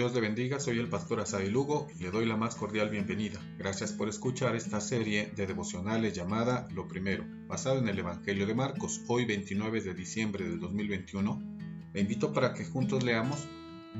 Dios le bendiga, soy el pastor Asadi Lugo y le doy la más cordial bienvenida. Gracias por escuchar esta serie de devocionales llamada Lo Primero, basado en el Evangelio de Marcos, hoy 29 de diciembre del 2021. Le invito para que juntos leamos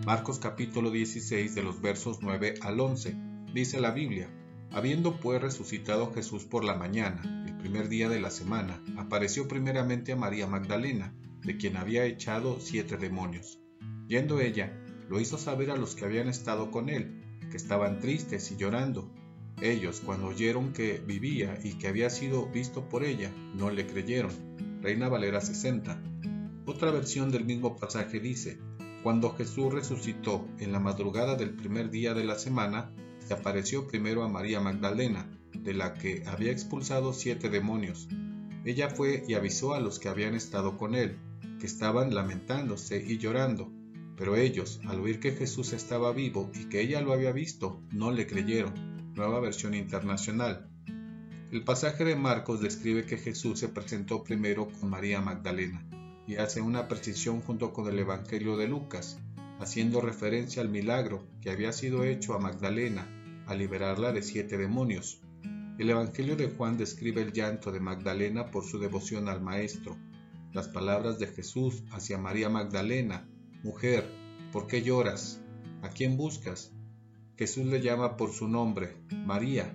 Marcos capítulo 16 de los versos 9 al 11. Dice la Biblia, Habiendo pues resucitado Jesús por la mañana, el primer día de la semana, apareció primeramente a María Magdalena, de quien había echado siete demonios. Yendo ella, lo hizo saber a los que habían estado con él, que estaban tristes y llorando. Ellos, cuando oyeron que vivía y que había sido visto por ella, no le creyeron. Reina Valera 60. Otra versión del mismo pasaje dice, cuando Jesús resucitó en la madrugada del primer día de la semana, se apareció primero a María Magdalena, de la que había expulsado siete demonios. Ella fue y avisó a los que habían estado con él, que estaban lamentándose y llorando. Pero ellos, al oír que Jesús estaba vivo y que ella lo había visto, no le creyeron. Nueva versión internacional. El pasaje de Marcos describe que Jesús se presentó primero con María Magdalena y hace una precisión junto con el Evangelio de Lucas, haciendo referencia al milagro que había sido hecho a Magdalena al liberarla de siete demonios. El Evangelio de Juan describe el llanto de Magdalena por su devoción al Maestro. Las palabras de Jesús hacia María Magdalena Mujer, ¿por qué lloras? ¿A quién buscas? Jesús le llama por su nombre, María.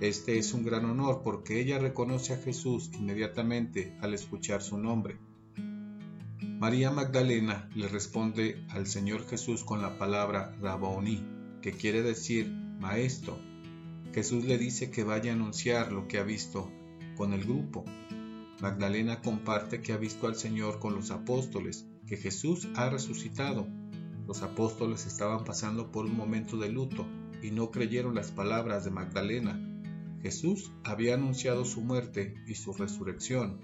Este es un gran honor porque ella reconoce a Jesús inmediatamente al escuchar su nombre. María Magdalena le responde al Señor Jesús con la palabra Rabboni, que quiere decir maestro. Jesús le dice que vaya a anunciar lo que ha visto con el grupo. Magdalena comparte que ha visto al Señor con los apóstoles que Jesús ha resucitado. Los apóstoles estaban pasando por un momento de luto y no creyeron las palabras de Magdalena. Jesús había anunciado su muerte y su resurrección.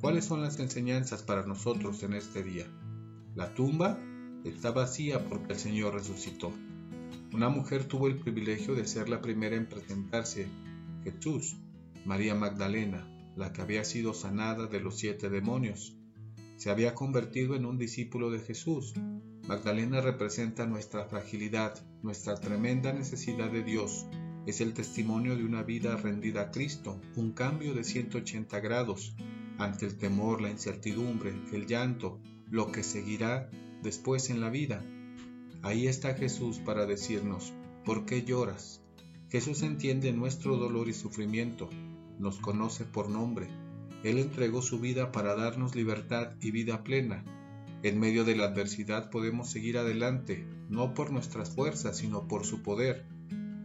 ¿Cuáles son las enseñanzas para nosotros en este día? La tumba está vacía porque el Señor resucitó. Una mujer tuvo el privilegio de ser la primera en presentarse, Jesús, María Magdalena, la que había sido sanada de los siete demonios se había convertido en un discípulo de Jesús. Magdalena representa nuestra fragilidad, nuestra tremenda necesidad de Dios. Es el testimonio de una vida rendida a Cristo, un cambio de 180 grados ante el temor, la incertidumbre, el llanto, lo que seguirá después en la vida. Ahí está Jesús para decirnos, ¿por qué lloras? Jesús entiende nuestro dolor y sufrimiento, nos conoce por nombre, él entregó su vida para darnos libertad y vida plena. En medio de la adversidad podemos seguir adelante, no por nuestras fuerzas, sino por su poder.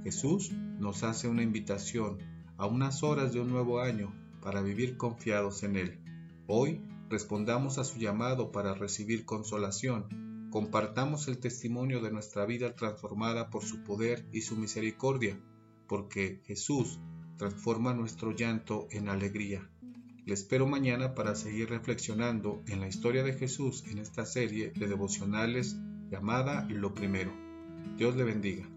Jesús nos hace una invitación a unas horas de un nuevo año para vivir confiados en Él. Hoy respondamos a su llamado para recibir consolación. Compartamos el testimonio de nuestra vida transformada por su poder y su misericordia, porque Jesús transforma nuestro llanto en alegría. Le espero mañana para seguir reflexionando en la historia de Jesús en esta serie de devocionales llamada Lo Primero. Dios le bendiga.